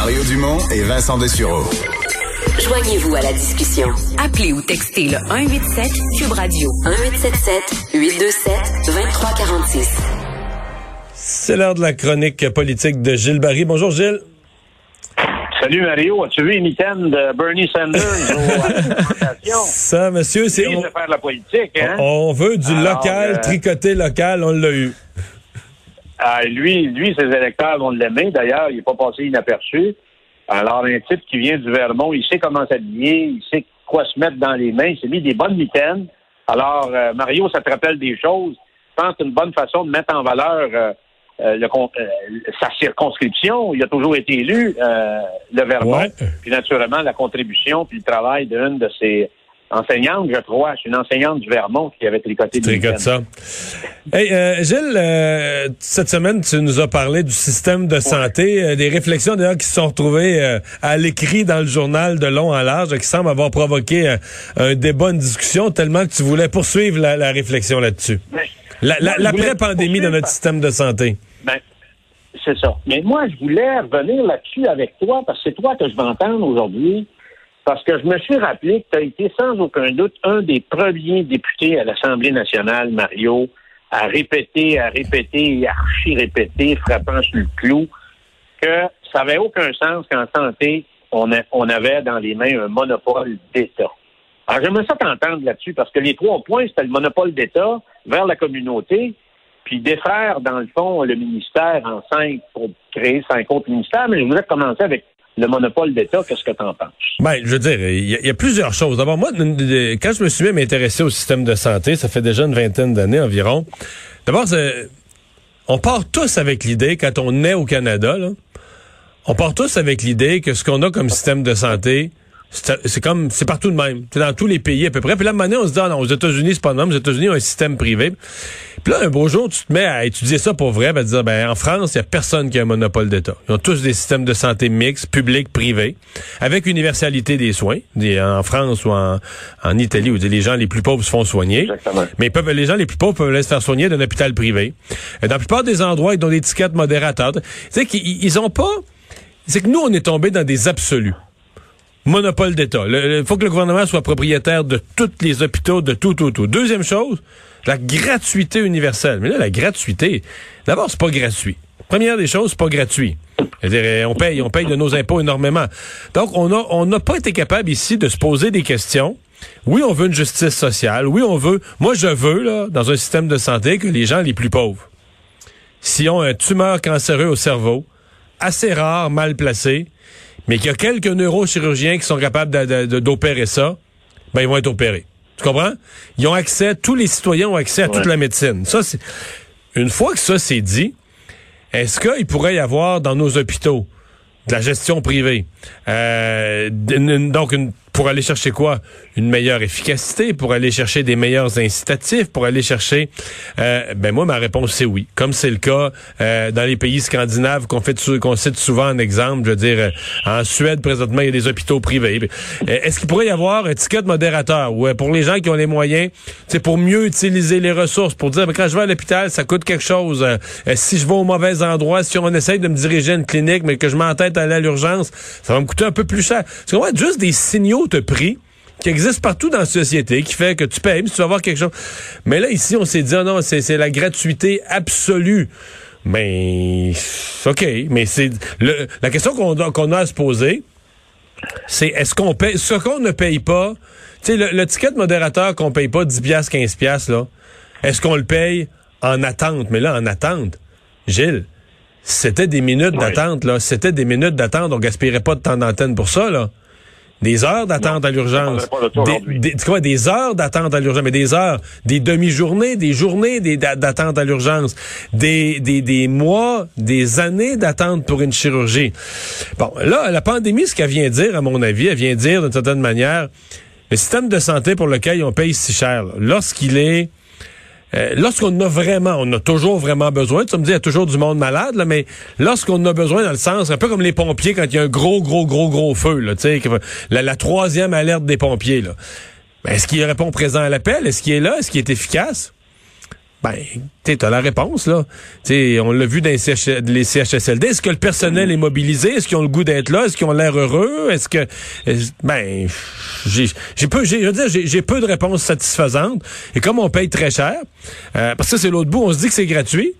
Mario Dumont et Vincent Dessureau. Joignez-vous à la discussion. Appelez ou textez le 187 Cube Radio 1877 827 2346. C'est l'heure de la chronique politique de Gilles Barry. Bonjour Gilles. Salut Mario, as-tu vu une mitaine de Bernie Sanders au, à la présentation? Ça, monsieur, c'est on, faire de la politique, hein? on veut du Alors, local, euh, tricoté local, on l'a eu. Ah, lui, lui, ses électeurs vont l'aimer. D'ailleurs, il n'est pas passé inaperçu. Alors, un type qui vient du Vermont, il sait comment s'habiller, il sait quoi se mettre dans les mains. Il s'est mis des bonnes mitaines. Alors, euh, Mario, ça te rappelle des choses. Je pense que c'est une bonne façon de mettre en valeur euh, euh, le euh, sa circonscription. Il a toujours été élu, euh, le Vermont. Ouais. Puis, naturellement, la contribution puis le travail d'une de ses enseignantes, je crois. C'est une enseignante du Vermont qui avait tricoté Tricote ça. Hey, euh, Gilles, euh, cette semaine, tu nous as parlé du système de santé, euh, des réflexions d'ailleurs qui se sont retrouvées euh, à l'écrit dans le journal de long en large, qui semble avoir provoqué euh, un débat, une discussion, tellement que tu voulais poursuivre la, la réflexion là-dessus. La- la- je voulais L'après-pandémie de notre système de santé. Ben, c'est ça. Mais moi, je voulais revenir là-dessus avec toi, parce que c'est toi que je vais entendre aujourd'hui, parce que je me suis rappelé que tu as été sans aucun doute un des premiers députés à l'Assemblée nationale, Mario, à répéter, à répéter, et archi-répéter, frappant sur le clou, que ça n'avait aucun sens qu'en santé, on, avait dans les mains un monopole d'État. Alors, j'aimerais ça t'entendre là-dessus, parce que les trois points, c'était le monopole d'État vers la communauté, puis défaire, dans le fond, le ministère en cinq pour créer cinq autres ministères. Mais je voulais commencer avec le monopole d'État. Qu'est-ce que tu en penses? Ben, je veux dire, il y, a- plusieurs choses. D'abord, moi, quand je me suis mis à m'intéresser au système de santé, ça fait déjà une vingtaine d'années environ. D'abord, on part tous avec l'idée, quand on est au Canada, on part tous avec l'idée que ce qu'on a comme système de santé, c'est comme, c'est partout de même. C'est dans tous les pays à peu près. Puis là, maintenant, on se dit, ah non, aux États-Unis, c'est pas de même. Aux États-Unis, ont un système privé. Puis là, un beau jour, tu te mets à étudier ça pour vrai, ben, te dire, ben, en France, il y a personne qui a un monopole d'État. Ils ont tous des systèmes de santé mixtes, publics, privés, avec universalité des soins. En France ou en, en Italie, où les gens les plus pauvres se font soigner. Exactement. Mais ils peuvent, les gens les plus pauvres peuvent aller se faire soigner d'un hôpital privé. Dans la plupart des endroits, ils ont des étiquettes modérateurs. Tu sais qu'ils ils ont pas... C'est que nous, on est tombé dans des absolus. Monopole d'État. Il faut que le gouvernement soit propriétaire de tous les hôpitaux, de tout, tout, tout. Deuxième chose, la gratuité universelle. Mais là, la gratuité, d'abord, c'est pas gratuit. Première des choses, c'est pas gratuit. C'est-à-dire, on paye, on paye de nos impôts énormément. Donc, on a, on n'a pas été capable ici de se poser des questions. Oui, on veut une justice sociale. Oui, on veut. Moi, je veux, là, dans un système de santé, que les gens les plus pauvres, s'ils ont un tumeur cancéreux au cerveau, assez rare, mal placé, mais qu'il y a quelques neurochirurgiens qui sont capables d'opérer ça, ben ils vont être opérés. Tu comprends? Ils ont accès, tous les citoyens ont accès à toute la médecine. Ça, c'est une fois que ça c'est dit, est-ce qu'il pourrait y avoir dans nos hôpitaux de la gestion privée, euh, donc une- pour aller chercher quoi? Une meilleure efficacité, pour aller chercher des meilleurs incitatifs, pour aller chercher. euh, ben moi ma réponse c'est oui. Comme c'est le cas euh, dans les pays scandinaves qu'on fait qu'on cite souvent en exemple, je veux dire euh, en Suède présentement il y a des hôpitaux privés. Euh, Est-ce qu'il pourrait y avoir un ticket de modérateur ou euh, pour les gens qui ont les moyens, c'est pour mieux utiliser les ressources, pour dire ben, quand je vais à l'hôpital ça coûte quelque chose. Si je vais au mauvais endroit, si on essaye de me diriger à une clinique mais que je m'entête à aller à l'urgence, ça va me coûter un peu plus cher. Comprends? Juste des signaux prix qui existent partout dans la société, qui fait que tu payes, mais tu vas avoir quelque chose. Mais là, ici, on s'est dit, ah non, c'est la gratuité absolue. Mais, OK, mais c'est la question qu'on a, à se poser, c'est est-ce qu'on paye, ce qu'on ne paye pas, tu sais, le, le ticket de modérateur qu'on paye pas 10 piastres, 15 piastres, là, est-ce qu'on le paye en attente? Mais là, en attente, Gilles, c'était des minutes Oui. d'attente, là. C'était des minutes d'attente. On gaspillerait pas de temps d'antenne pour ça, là. Des heures d'attente à l'urgence. Des, des, quoi, des heures d'attente à l'urgence, mais des heures, des demi-journées, des journées d'attente à l'urgence, des, des, des mois, des années d'attente pour une chirurgie. Bon, là, la pandémie, ce qu'elle vient dire, à mon avis, elle vient dire d'une certaine manière, le système de santé pour lequel on paye si cher, lorsqu'il est euh, lorsqu'on a vraiment, on a toujours vraiment besoin, tu me dis, il y a toujours du monde malade, là, mais lorsqu'on a besoin dans le sens, un peu comme les pompiers quand il y a un gros, gros, gros, gros feu, là, la, la troisième alerte des pompiers, là. Ben, est-ce qu'il répond présent à l'appel? Est-ce qu'il est là? Est-ce qu'il est efficace? Ben, tu as la réponse, là. Tu on l'a vu dans les, CH les CHSLD. Est-ce que le personnel est mobilisé? Est-ce qu'ils ont le goût d'être là? Est-ce qu'ils ont l'air heureux? Est-ce que... ben, j'ai peu, j'ai peu de réponses satisfaisantes. Et comme on paye très cher, euh, parce que c'est l'autre bout, on se dit que c'est gratuit.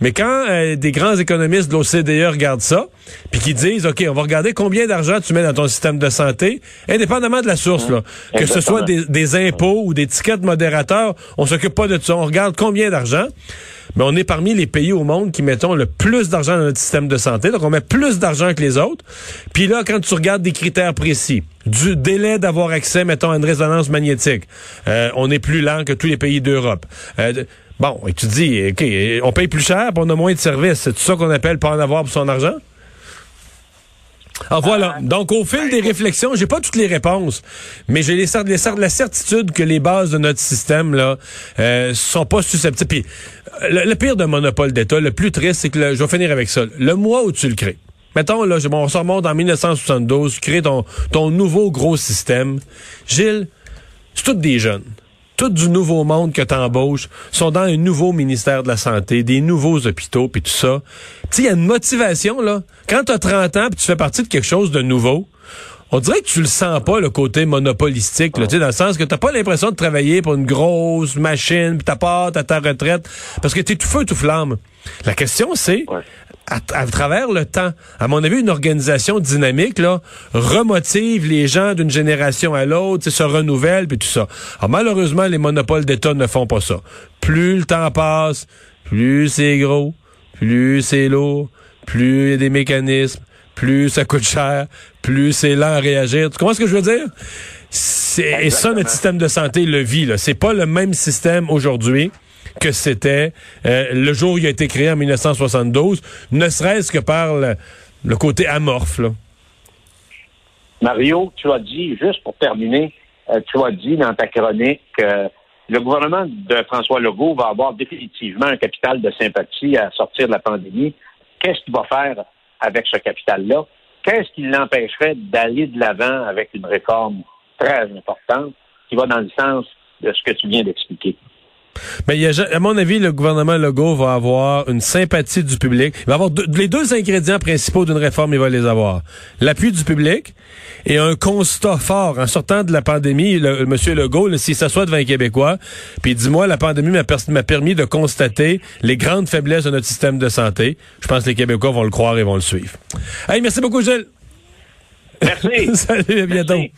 Mais quand euh, des grands économistes de l'OCDE regardent ça, puis qui disent, OK, on va regarder combien d'argent tu mets dans ton système de santé, indépendamment de la source, là, que ce soit des, des impôts ou des tickets de modérateurs, on s'occupe pas de ça. On regarde combien d'argent. Mais on est parmi les pays au monde qui mettons le plus d'argent dans notre système de santé. Donc, on met plus d'argent que les autres. Puis là, quand tu regardes des critères précis, du délai d'avoir accès, mettons, à une résonance magnétique, euh, on est plus lent que tous les pays d'Europe. Euh, bon, et tu te dis, OK, on paye plus cher, puis on a moins de services. C'est ça qu'on appelle pas en avoir pour son argent? Alors voilà. Donc au fil des réflexions, j'ai pas toutes les réponses, mais j'ai les, les la certitude que les bases de notre système là euh, sont pas susceptibles. Puis euh, le, le pire d'un monopole d'État, le plus triste, c'est que le- je vais finir avec ça. Le mois où tu le crées. Mettons, là, je- bon, on se remonte en 1972, tu crées ton, ton nouveau gros système. Gilles, c'est tous des jeunes. Tout du nouveau monde que t'embauches sont dans un nouveau ministère de la Santé, des nouveaux hôpitaux, puis tout ça. Tu sais, il y a une motivation, là. Quand t'as 30 ans, puis tu fais partie de quelque chose de nouveau, on dirait que tu le sens pas, le côté monopolistique, là, tu sais, dans le sens que t'as pas l'impression de travailler pour une grosse machine, puis t'as pas à ta retraite, parce que t'es tout feu, tout flamme. La question, c'est, Ouais. À, à travers le temps, à mon avis, une organisation dynamique là remotive les gens d'une génération à l'autre, se renouvelle puis tout ça. Alors malheureusement, les monopoles d'État ne font pas ça. Plus le temps passe, plus c'est gros, plus c'est lourd, plus il y a des mécanismes, plus ça coûte cher, plus c'est lent à réagir. Tu comprends ce que je veux dire? C'est, et ça, notre système de santé le vit. Là. C'est pas le même système aujourd'hui que c'était euh, le jour où il a été créé en 1972, ne serait-ce que par le, côté amorphe. Mario, tu as dit, juste pour terminer, euh, tu as dit dans ta chronique que le gouvernement de François Legault va avoir définitivement un capital de sympathie à sortir de la pandémie. Qu'est-ce qu'il va faire avec ce capital-là? Qu'est-ce qui l'empêcherait d'aller de l'avant avec une réforme très importante qui va dans le sens de ce que tu viens d'expliquer? Mais il y a, à mon avis, le gouvernement Legault va avoir une sympathie du public. Il va avoir deux- les deux ingrédients principaux d'une réforme, il va les avoir. L'appui du public et un constat fort. En sortant de la pandémie, le, le monsieur Legault, s'il s'assoit devant un Québécois, puis dis-moi, la pandémie m'a permis de constater les grandes faiblesses de notre système de santé. Je pense que les Québécois vont le croire et vont le suivre. Hey, merci beaucoup, Gilles. Merci. Salut, à bientôt. Merci.